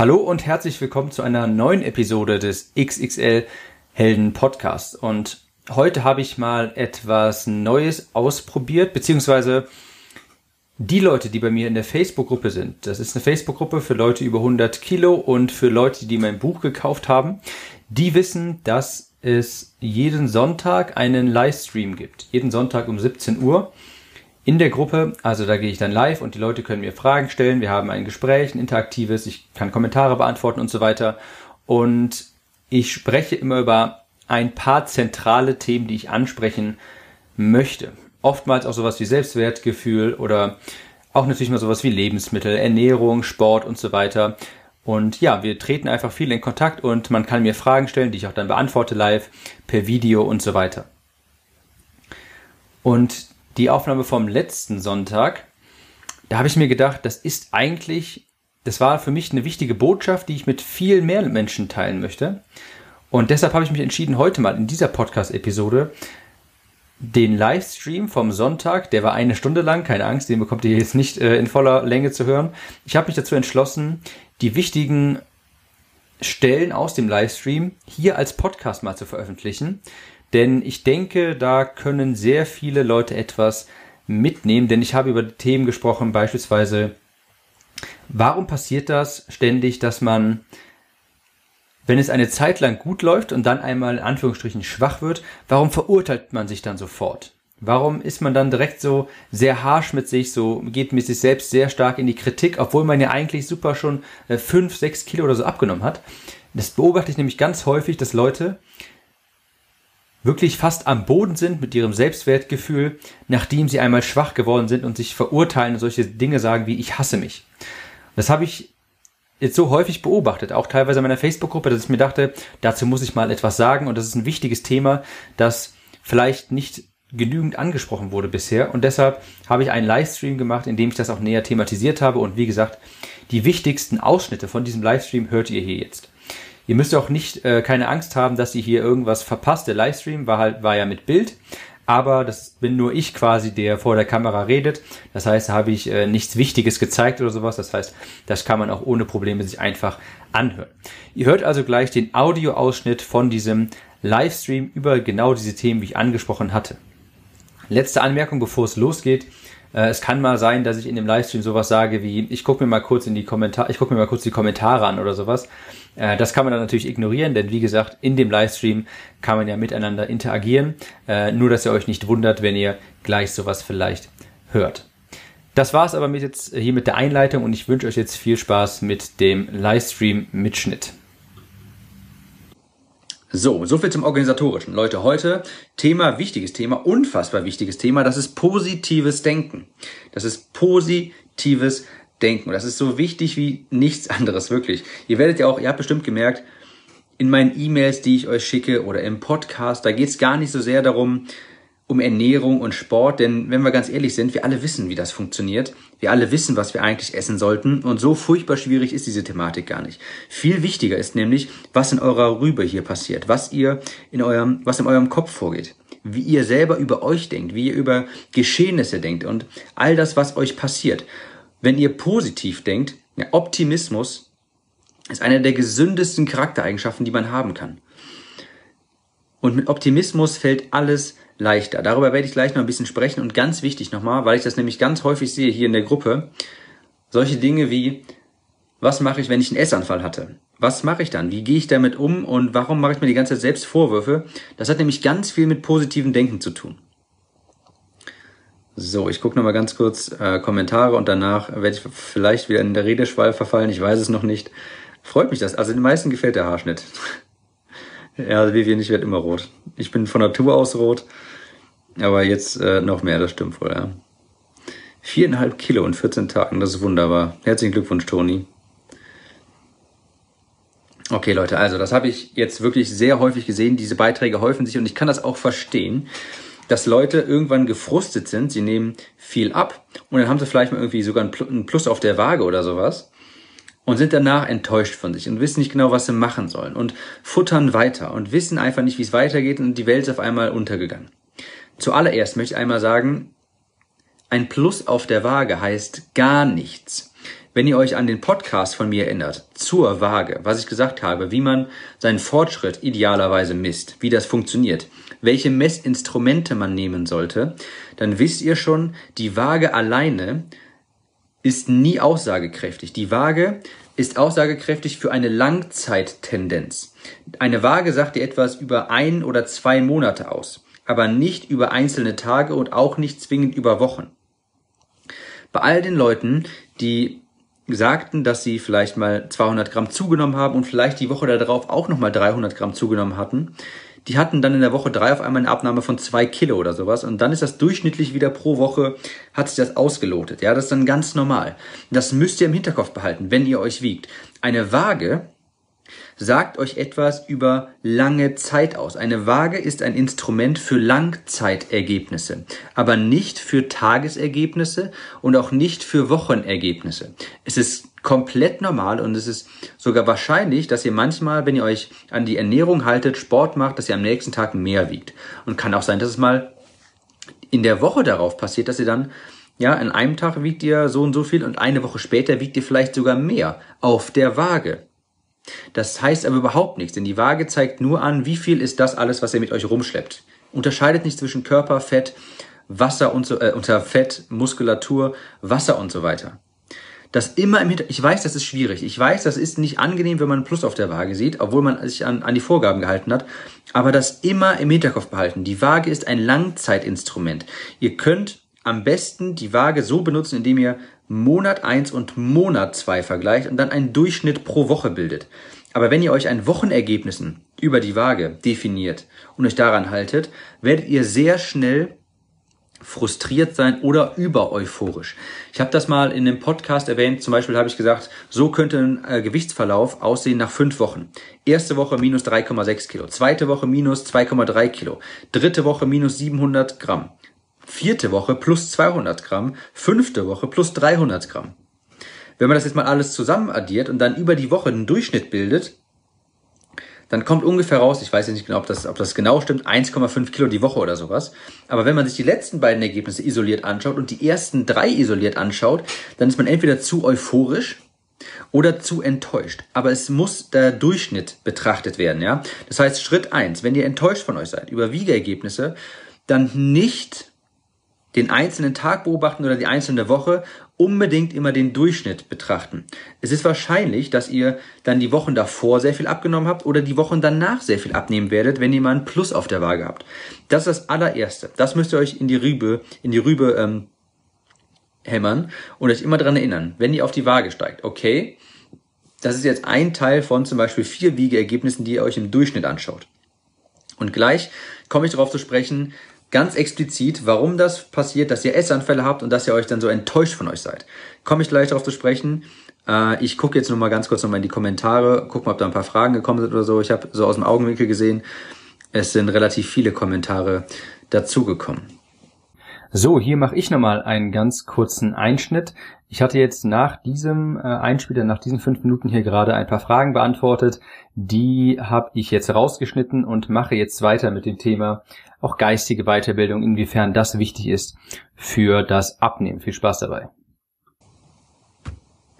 Hallo und herzlich willkommen zu einer neuen Episode des XXL Helden Podcasts. Und heute habe ich mal etwas Neues ausprobiert, beziehungsweise die Leute, die bei mir in der Facebook-Gruppe sind. Das ist eine Facebook-Gruppe für Leute über 100 Kilo und für Leute, die mein Buch gekauft haben. Die wissen, dass es jeden Sonntag einen Livestream gibt. Jeden Sonntag um 17 Uhr in der Gruppe. Also da gehe ich dann live und die Leute können mir Fragen stellen. Wir haben ein Gespräch, ein interaktives. Ich kann Kommentare beantworten und so weiter. Und ich spreche immer über ein paar zentrale Themen, die ich ansprechen möchte. Oftmals auch sowas wie Selbstwertgefühl oder auch natürlich mal sowas wie Lebensmittel, Ernährung, Sport und so weiter. Und ja, wir treten einfach viel in Kontakt und man kann mir Fragen stellen, die ich auch dann beantworte live, per Video und so weiter. Und die Aufnahme vom letzten Sonntag, da habe ich mir gedacht, das ist eigentlich, das war für mich eine wichtige Botschaft, die ich mit viel mehr Menschen teilen möchte. Und deshalb habe ich mich entschieden, heute mal in dieser Podcast-Episode den Livestream vom Sonntag, der war eine Stunde lang, keine Angst, den bekommt ihr jetzt nicht äh, in voller Länge zu hören. Ich habe mich dazu entschlossen, die wichtigen Stellen aus dem Livestream hier als Podcast mal zu veröffentlichen. Denn ich denke, da können sehr viele Leute etwas mitnehmen, denn ich habe über Themen gesprochen, beispielsweise, warum passiert das ständig, dass man, wenn es eine Zeit lang gut läuft und dann einmal in Anführungsstrichen schwach wird, warum verurteilt man sich dann sofort? Warum ist man dann direkt so sehr harsh mit sich, so geht mit sich selbst sehr stark in die Kritik, obwohl man ja eigentlich super schon äh, fünf, sechs Kilo oder so abgenommen hat? Das beobachte ich nämlich ganz häufig, dass Leute wirklich fast am Boden sind mit ihrem Selbstwertgefühl, nachdem sie einmal schwach geworden sind und sich verurteilen und solche Dinge sagen wie ich hasse mich. Das habe ich jetzt so häufig beobachtet, auch teilweise in meiner Facebook-Gruppe, dass ich mir dachte, dazu muss ich mal etwas sagen und das ist ein wichtiges Thema, das vielleicht nicht genügend angesprochen wurde bisher. Und deshalb habe ich einen Livestream gemacht, in dem ich das auch näher thematisiert habe. Und wie gesagt, die wichtigsten Ausschnitte von diesem Livestream hört ihr hier jetzt. Ihr müsst auch nicht äh, keine Angst haben, dass ihr hier irgendwas verpasst. Der Livestream war halt war ja mit Bild, aber das bin nur ich quasi, der vor der Kamera redet. Das heißt, da habe ich äh, nichts Wichtiges gezeigt oder sowas. Das heißt, das kann man auch ohne Probleme sich einfach anhören. Ihr hört also gleich den Audioausschnitt von diesem Livestream über genau diese Themen, wie ich angesprochen hatte. Letzte Anmerkung, bevor es losgeht. Äh, es kann mal sein, dass ich in dem Livestream sowas sage wie, ich gucke mir mal kurz in die Kommentare, ich gucke mir mal kurz die Kommentare an oder sowas. Äh, das kann man dann natürlich ignorieren, denn wie gesagt, in dem Livestream kann man ja miteinander interagieren. Äh, nur, dass ihr euch nicht wundert, wenn ihr gleich sowas vielleicht hört. Das war's aber mit jetzt hier mit der Einleitung und ich wünsche euch jetzt viel Spaß mit dem Livestream-Mitschnitt. So, so viel zum Organisatorischen. Leute, heute Thema, wichtiges Thema, unfassbar wichtiges Thema, das ist positives Denken. Das ist positives Denken. das ist so wichtig wie nichts anderes, wirklich. Ihr werdet ja auch, ihr habt bestimmt gemerkt, in meinen E-Mails, die ich euch schicke oder im Podcast, da geht es gar nicht so sehr darum, um Ernährung und Sport, denn wenn wir ganz ehrlich sind, wir alle wissen, wie das funktioniert. Wir alle wissen, was wir eigentlich essen sollten und so furchtbar schwierig ist diese Thematik gar nicht. Viel wichtiger ist nämlich, was in eurer Rübe hier passiert, was ihr in eurem, was in eurem Kopf vorgeht, wie ihr selber über euch denkt, wie ihr über Geschehnisse denkt und all das, was euch passiert. Wenn ihr positiv denkt, ja, Optimismus ist eine der gesündesten Charaktereigenschaften, die man haben kann. Und mit Optimismus fällt alles leichter. Darüber werde ich gleich noch ein bisschen sprechen und ganz wichtig nochmal, weil ich das nämlich ganz häufig sehe hier in der Gruppe, solche Dinge wie, was mache ich, wenn ich einen Essanfall hatte? Was mache ich dann? Wie gehe ich damit um und warum mache ich mir die ganze Zeit selbst Vorwürfe? Das hat nämlich ganz viel mit positivem Denken zu tun. So, ich gucke nochmal ganz kurz äh, Kommentare und danach werde ich vielleicht wieder in der Redeschwall verfallen. Ich weiß es noch nicht. Freut mich das. Also den meisten gefällt der Haarschnitt. ja, also Vivian, ich werde immer rot. Ich bin von Natur aus rot. Aber jetzt äh, noch mehr, das stimmt wohl, ja. Viereinhalb Kilo in 14 Tagen, das ist wunderbar. Herzlichen Glückwunsch, Toni. Okay, Leute, also das habe ich jetzt wirklich sehr häufig gesehen. Diese Beiträge häufen sich und ich kann das auch verstehen, dass Leute irgendwann gefrustet sind. Sie nehmen viel ab und dann haben sie vielleicht mal irgendwie sogar einen Plus auf der Waage oder sowas und sind danach enttäuscht von sich und wissen nicht genau, was sie machen sollen und futtern weiter und wissen einfach nicht, wie es weitergeht und die Welt ist auf einmal untergegangen. Zuallererst möchte ich einmal sagen, ein Plus auf der Waage heißt gar nichts. wenn ihr euch an den Podcast von mir erinnert, zur Waage, was ich gesagt habe, wie man seinen Fortschritt idealerweise misst, wie das funktioniert, welche Messinstrumente man nehmen sollte, dann wisst ihr schon, die Waage alleine ist nie aussagekräftig. Die Waage ist aussagekräftig für eine Langzeittendenz. Eine Waage sagt dir etwas über ein oder zwei Monate aus, aber nicht über einzelne Tage und auch nicht zwingend über Wochen. Bei all den Leuten, die sagten, dass sie vielleicht mal 200 Gramm zugenommen haben und vielleicht die Woche darauf auch nochmal 300 Gramm zugenommen hatten, die hatten dann in der Woche drei auf einmal eine Abnahme von zwei Kilo oder sowas und dann ist das durchschnittlich wieder pro Woche, hat sich das ausgelotet. Ja, das ist dann ganz normal. Das müsst ihr im Hinterkopf behalten, wenn ihr euch wiegt. Eine Waage sagt euch etwas über lange Zeit aus. Eine Waage ist ein Instrument für Langzeitergebnisse, aber nicht für Tagesergebnisse und auch nicht für Wochenergebnisse. Es ist komplett normal und es ist sogar wahrscheinlich, dass ihr manchmal, wenn ihr euch an die Ernährung haltet, Sport macht, dass ihr am nächsten Tag mehr wiegt. Und kann auch sein, dass es mal in der Woche darauf passiert, dass ihr dann, ja, an einem Tag wiegt ihr so und so viel und eine Woche später wiegt ihr vielleicht sogar mehr auf der Waage. Das heißt aber überhaupt nichts, denn die Waage zeigt nur an, wie viel ist das alles, was ihr mit euch rumschleppt. Unterscheidet nicht zwischen Körper, Fett, Wasser und so, äh, unter Fett, Muskulatur, Wasser und so weiter das immer im Hintergrund, ich weiß, das ist schwierig. Ich weiß, das ist nicht angenehm, wenn man ein Plus auf der Waage sieht, obwohl man sich an, an die Vorgaben gehalten hat. Aber das immer im Hinterkopf behalten. Die Waage ist ein Langzeitinstrument. Ihr könnt am besten die Waage so benutzen, indem ihr Monat eins und Monat zwei vergleicht und dann einen Durchschnitt pro Woche bildet. Aber wenn ihr euch ein Wochenergebnissen über die Waage definiert und euch daran haltet, werdet ihr sehr schnell frustriert sein oder über euphorisch. Ich habe das mal in dem Podcast erwähnt, zum Beispiel habe ich gesagt, so könnte ein äh, Gewichtsverlauf aussehen nach fünf Wochen. Erste Woche minus 3,6 Kilo, zweite Woche minus 2,3 Kilo, dritte Woche minus 700 Gramm, vierte Woche plus 200 Gramm, fünfte Woche plus 300 Gramm. Wenn man das jetzt mal alles zusammen addiert und dann über die Woche einen Durchschnitt bildet, dann kommt ungefähr raus, ich weiß ja nicht genau, ob das, ob das genau stimmt, 1,5 Kilo die Woche oder sowas. Aber wenn man sich die letzten beiden Ergebnisse isoliert anschaut und die ersten drei isoliert anschaut, dann ist man entweder zu euphorisch oder zu enttäuscht. Aber es muss der Durchschnitt betrachtet werden, ja. Das heißt, Schritt eins: wenn ihr enttäuscht von euch seid über Wiegeergebnisse, dann nicht den einzelnen Tag beobachten oder die einzelne Woche, unbedingt immer den Durchschnitt betrachten. Es ist wahrscheinlich, dass ihr dann die Wochen davor sehr viel abgenommen habt oder die Wochen danach sehr viel abnehmen werdet, wenn ihr mal ein Plus auf der Waage habt. Das ist das allererste. Das müsst ihr euch in die Rübe, in die Rübe ähm, hämmern und euch immer dran erinnern, wenn ihr auf die Waage steigt. Okay, das ist jetzt ein Teil von zum Beispiel vier Wiegeergebnissen, die ihr euch im Durchschnitt anschaut. Und gleich komme ich darauf zu sprechen, ganz explizit, warum das passiert, dass ihr Essanfälle habt und dass ihr euch dann so enttäuscht von euch seid. Komme ich gleich darauf zu sprechen. Äh, ich gucke jetzt nur mal ganz kurz nochmal in die Kommentare, guck mal, ob da ein paar Fragen gekommen sind oder so. Ich habe so aus dem Augenwinkel gesehen, es sind relativ viele Kommentare dazugekommen. So, hier mache ich nochmal einen ganz kurzen Einschnitt. Ich hatte jetzt nach diesem äh, Einspieler, nach diesen fünf Minuten hier gerade ein paar Fragen beantwortet. Die habe ich jetzt rausgeschnitten und mache jetzt weiter mit dem Thema auch geistige Weiterbildung, inwiefern das wichtig ist für das Abnehmen. Viel Spaß dabei.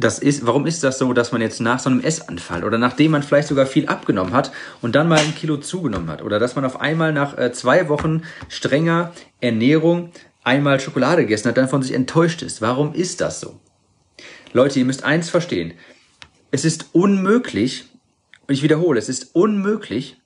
Das ist, warum ist das so, dass man jetzt nach so einem Essanfall oder nachdem man vielleicht sogar viel abgenommen hat und dann mal ein Kilo zugenommen hat oder dass man auf einmal nach äh, zwei Wochen strenger Ernährung einmal Schokolade gegessen hat, dann von sich enttäuscht ist. Warum ist das so? Leute, ihr müsst eins verstehen. Es ist unmöglich, und ich wiederhole, es ist unmöglich,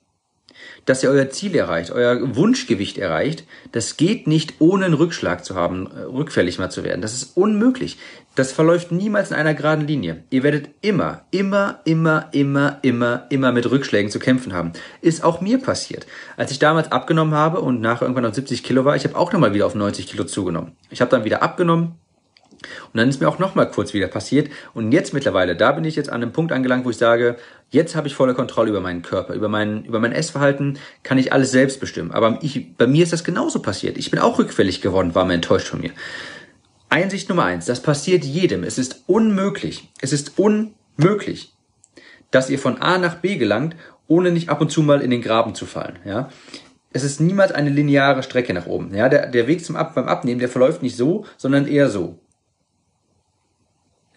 dass ihr euer Ziel erreicht, euer Wunschgewicht erreicht, das geht nicht ohne einen Rückschlag zu haben, äh, rückfällig mal zu werden. Das ist unmöglich. Das verläuft niemals in einer geraden Linie. Ihr werdet immer, immer, immer, immer, immer, immer mit Rückschlägen zu kämpfen haben. Ist auch mir passiert. Als ich damals abgenommen habe und nachher irgendwann auf 70 Kilo war, ich habe auch nochmal wieder auf 90 Kilo zugenommen. Ich habe dann wieder abgenommen, und dann ist mir auch nochmal kurz wieder passiert. Und jetzt mittlerweile, da bin ich jetzt an einem Punkt angelangt, wo ich sage, jetzt habe ich volle Kontrolle über meinen Körper, über mein, über mein Essverhalten, kann ich alles selbst bestimmen. Aber ich, bei mir ist das genauso passiert. Ich bin auch rückfällig geworden, war mir enttäuscht von mir. Einsicht Nummer eins, das passiert jedem. Es ist unmöglich, es ist unmöglich, dass ihr von A nach B gelangt, ohne nicht ab und zu mal in den Graben zu fallen. Ja? Es ist niemals eine lineare Strecke nach oben. Ja? Der, der Weg zum Ab beim Abnehmen, der verläuft nicht so, sondern eher so.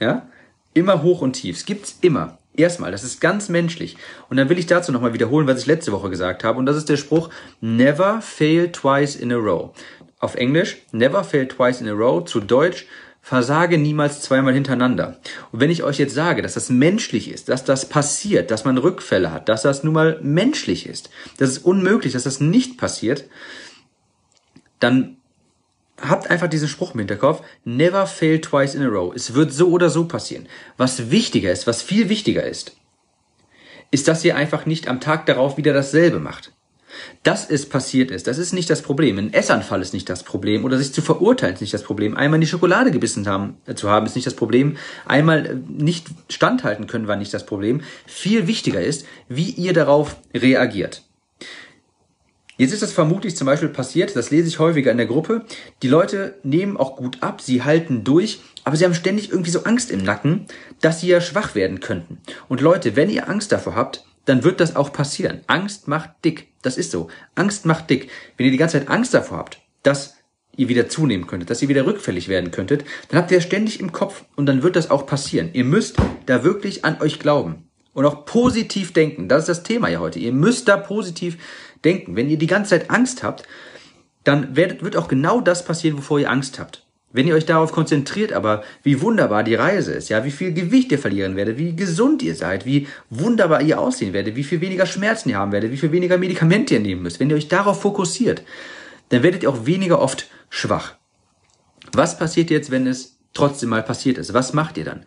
Ja? Immer hoch und tief. Es gibt's immer. Erstmal, das ist ganz menschlich. Und dann will ich dazu nochmal wiederholen, was ich letzte Woche gesagt habe. Und das ist der Spruch, never fail twice in a row. Auf Englisch, never fail twice in a row. Zu Deutsch, versage niemals zweimal hintereinander. Und wenn ich euch jetzt sage, dass das menschlich ist, dass das passiert, dass man Rückfälle hat, dass das nun mal menschlich ist, das ist unmöglich, dass das nicht passiert, dann habt einfach diesen Spruch im Hinterkopf, never fail twice in a row. Es wird so oder so passieren. Was wichtiger ist, was viel wichtiger ist, ist, dass ihr einfach nicht am Tag darauf wieder dasselbe macht. Dass es passiert ist, das ist nicht das Problem. Ein Essanfall ist nicht das Problem oder sich zu verurteilen ist nicht das Problem. Einmal in die Schokolade gebissen haben, äh, zu haben ist nicht das Problem. Einmal äh, nicht standhalten können war nicht das Problem. Viel wichtiger ist, wie ihr darauf reagiert. Jetzt ist das vermutlich zum Beispiel passiert, das lese ich häufiger in der Gruppe. Die Leute nehmen auch gut ab, sie halten durch, aber sie haben ständig irgendwie so Angst im Nacken, dass sie ja schwach werden könnten. Und Leute, wenn ihr Angst davor habt, dann wird das auch passieren. Angst macht dick. Das ist so. Angst macht dick. Wenn ihr die ganze Zeit Angst davor habt, dass ihr wieder zunehmen könntet, dass ihr wieder rückfällig werden könntet, dann habt ihr ständig im Kopf und dann wird das auch passieren. Ihr müsst da wirklich an euch glauben und auch positiv denken. Das ist das Thema ja heute. Ihr müsst da positiv denken. Wenn ihr die ganze Zeit Angst habt, dann wird, auch genau das passieren, wovor ihr Angst habt. Wenn ihr euch darauf konzentriert, aber wie wunderbar die Reise ist, ja, wie viel Gewicht ihr verlieren werdet, wie gesund ihr seid, wie wunderbar ihr aussehen werdet, wie viel weniger Schmerzen ihr haben werdet, wie viel weniger Medikamente ihr nehmen müsst, wenn ihr euch darauf fokussiert, dann werdet ihr auch weniger oft schwach. Was passiert jetzt, wenn es trotzdem mal passiert ist? Was macht ihr dann?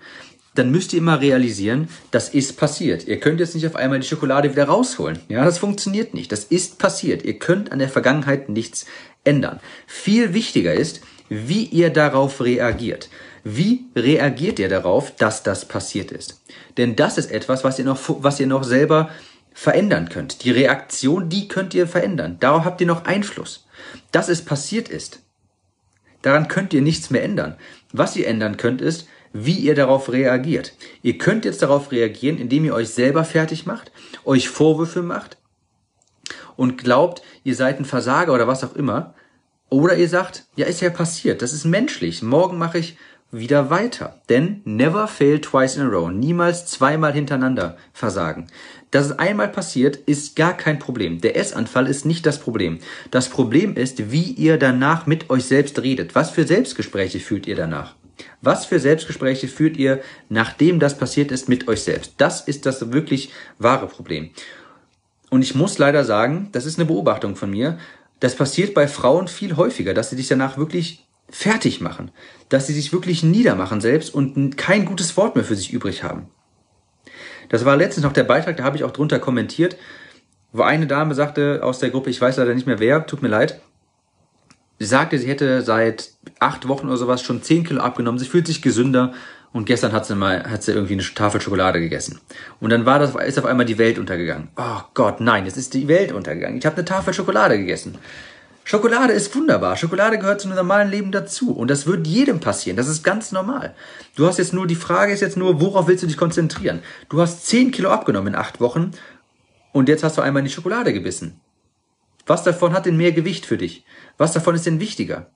Dann müsst ihr immer realisieren, das ist passiert. Ihr könnt jetzt nicht auf einmal die Schokolade wieder rausholen. Ja, das funktioniert nicht. Das ist passiert. Ihr könnt an der Vergangenheit nichts ändern. Viel wichtiger ist, wie ihr darauf reagiert. Wie reagiert ihr darauf, dass das passiert ist? Denn das ist etwas, was ihr noch, was ihr noch selber verändern könnt. Die Reaktion, die könnt ihr verändern. Darauf habt ihr noch Einfluss. Dass es passiert ist, daran könnt ihr nichts mehr ändern. Was ihr ändern könnt, ist, wie ihr darauf reagiert. Ihr könnt jetzt darauf reagieren, indem ihr euch selber fertig macht, euch Vorwürfe macht und glaubt, ihr seid ein Versager oder was auch immer. Oder ihr sagt, ja, ist ja passiert, das ist menschlich, morgen mache ich wieder weiter. Denn never fail twice in a row, niemals zweimal hintereinander versagen. Dass es einmal passiert, ist gar kein Problem. Der Essanfall ist nicht das Problem. Das Problem ist, wie ihr danach mit euch selbst redet. Was für Selbstgespräche führt ihr danach? Was für Selbstgespräche führt ihr, nachdem das passiert ist, mit euch selbst? Das ist das wirklich wahre Problem. Und ich muss leider sagen, das ist eine Beobachtung von mir, das passiert bei Frauen viel häufiger, dass sie sich danach wirklich fertig machen, dass sie sich wirklich niedermachen selbst und kein gutes Wort mehr für sich übrig haben. Das war letztens noch der Beitrag, da habe ich auch drunter kommentiert, wo eine Dame sagte aus der Gruppe, ich weiß leider nicht mehr wer, tut mir leid, Sie sagte, sie hätte seit acht Wochen oder sowas schon zehn Kilo abgenommen. Sie fühlt sich gesünder. Und gestern hat sie mal, hat sie irgendwie eine Tafel Schokolade gegessen. Und dann war das, ist auf einmal die Welt untergegangen. Oh Gott, nein, jetzt ist die Welt untergegangen. Ich habe eine Tafel Schokolade gegessen. Schokolade ist wunderbar. Schokolade gehört zum normalen Leben dazu. Und das wird jedem passieren. Das ist ganz normal. Du hast jetzt nur, die Frage ist jetzt nur, worauf willst du dich konzentrieren? Du hast zehn Kilo abgenommen in acht Wochen. Und jetzt hast du einmal in die Schokolade gebissen. Was davon hat denn mehr Gewicht für dich? Was davon ist denn wichtiger?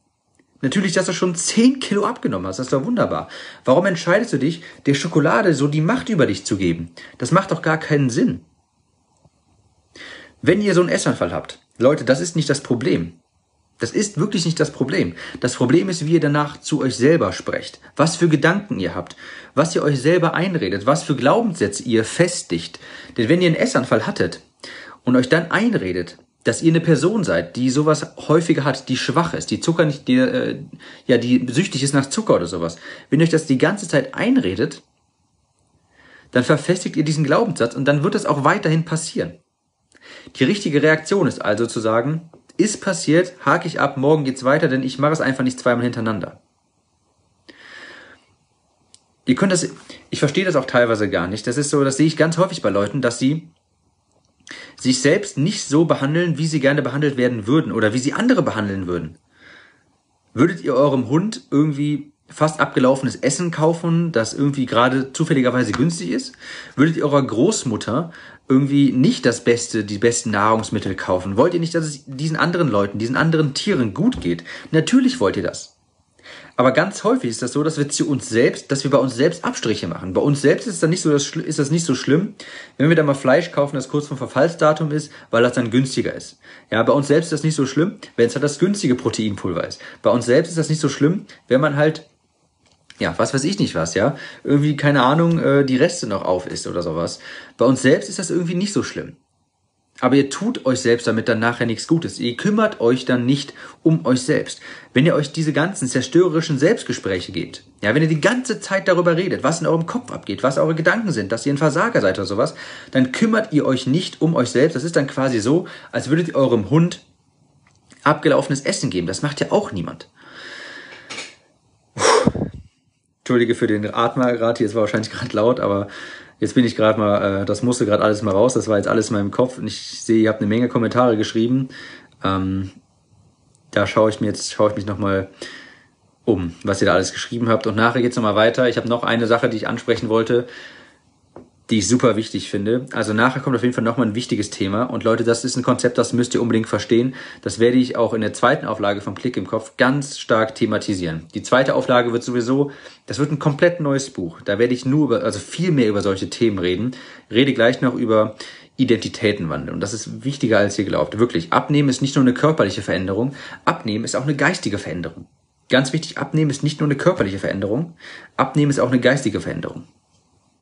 Natürlich, dass du schon 10 Kilo abgenommen hast, das ist doch wunderbar. Warum entscheidest du dich, der Schokolade so die Macht über dich zu geben? Das macht doch gar keinen Sinn. Wenn ihr so einen Essanfall habt, Leute, das ist nicht das Problem. Das ist wirklich nicht das Problem. Das Problem ist, wie ihr danach zu euch selber sprecht, was für Gedanken ihr habt, was ihr euch selber einredet, was für Glaubenssätze ihr festigt. Denn wenn ihr einen Essanfall hattet und euch dann einredet, dass ihr eine Person seid, die sowas häufiger hat, die schwach ist, die Zucker nicht, die, äh, ja, die süchtig ist nach Zucker oder sowas. Wenn ihr euch das die ganze Zeit einredet, dann verfestigt ihr diesen Glaubenssatz und dann wird das auch weiterhin passieren. Die richtige Reaktion ist also zu sagen, ist passiert, hake ich ab, morgen geht's weiter, denn ich mache es einfach nicht zweimal hintereinander. Ihr könnt das, ich verstehe das auch teilweise gar nicht. Das ist so, das sehe ich ganz häufig bei Leuten, dass sie sich selbst nicht so behandeln, wie sie gerne behandelt werden würden oder wie sie andere behandeln würden. Würdet ihr eurem Hund irgendwie fast abgelaufenes Essen kaufen, das irgendwie gerade zufälligerweise günstig ist? Würdet ihr eurer Großmutter irgendwie nicht das Beste, die besten Nahrungsmittel kaufen? Wollt ihr nicht, dass es diesen anderen Leuten, diesen anderen Tieren gut geht? Natürlich wollt ihr das. Aber ganz häufig ist das so, dass wir zu uns selbst, dass wir bei uns selbst Abstriche machen. Bei uns selbst ist das nicht so, das, ist das nicht so schlimm, wenn wir da mal Fleisch kaufen, das kurz vom Verfallsdatum ist, weil das dann günstiger ist. Ja, bei uns selbst ist das nicht so schlimm, wenn es halt das günstige Proteinpulver ist. Bei uns selbst ist das nicht so schlimm, wenn man halt ja, was weiß ich nicht was, ja, irgendwie, keine Ahnung, äh, die Reste noch auf ist oder sowas. Bei uns selbst ist das irgendwie nicht so schlimm. Aber ihr tut euch selbst damit dann nachher nichts Gutes. Ihr kümmert euch dann nicht um euch selbst. Wenn ihr euch diese ganzen zerstörerischen Selbstgespräche gebt, ja, wenn ihr die ganze Zeit darüber redet, was in eurem Kopf abgeht, was eure Gedanken sind, dass ihr ein Versager seid oder sowas, dann kümmert ihr euch nicht um euch selbst. Das ist dann quasi so, als würdet ihr eurem Hund abgelaufenes Essen geben. Das macht ja auch niemand. Entschuldige für den Atmer gerade, hier ist wahrscheinlich gerade laut, aber Jetzt bin ich gerade mal, äh, das musste gerade alles mal raus, das war jetzt alles in meinem Kopf und ich sehe, ihr habt eine Menge Kommentare geschrieben. Ähm, da schaue ich mir jetzt, schaue ich mich nochmal um, was ihr da alles geschrieben habt. Und nachher geht's nochmal weiter. Ich habe noch eine Sache, die ich ansprechen wollte die ich super wichtig finde. Also nachher kommt auf jeden Fall nochmal ein wichtiges Thema. Und Leute, das ist ein Konzept, das müsst ihr unbedingt verstehen. Das werde ich auch in der zweiten Auflage vom Klick im Kopf ganz stark thematisieren. Die zweite Auflage wird sowieso, das wird ein komplett neues Buch. Da werde ich nur über, also viel mehr über solche Themen reden. Rede gleich noch über Identitätenwandel. Und das ist wichtiger als ihr glaubt. Wirklich. Abnehmen ist nicht nur eine körperliche Veränderung. Abnehmen ist auch eine geistige Veränderung. Ganz wichtig, abnehmen ist nicht nur eine körperliche Veränderung. Abnehmen ist auch eine geistige Veränderung.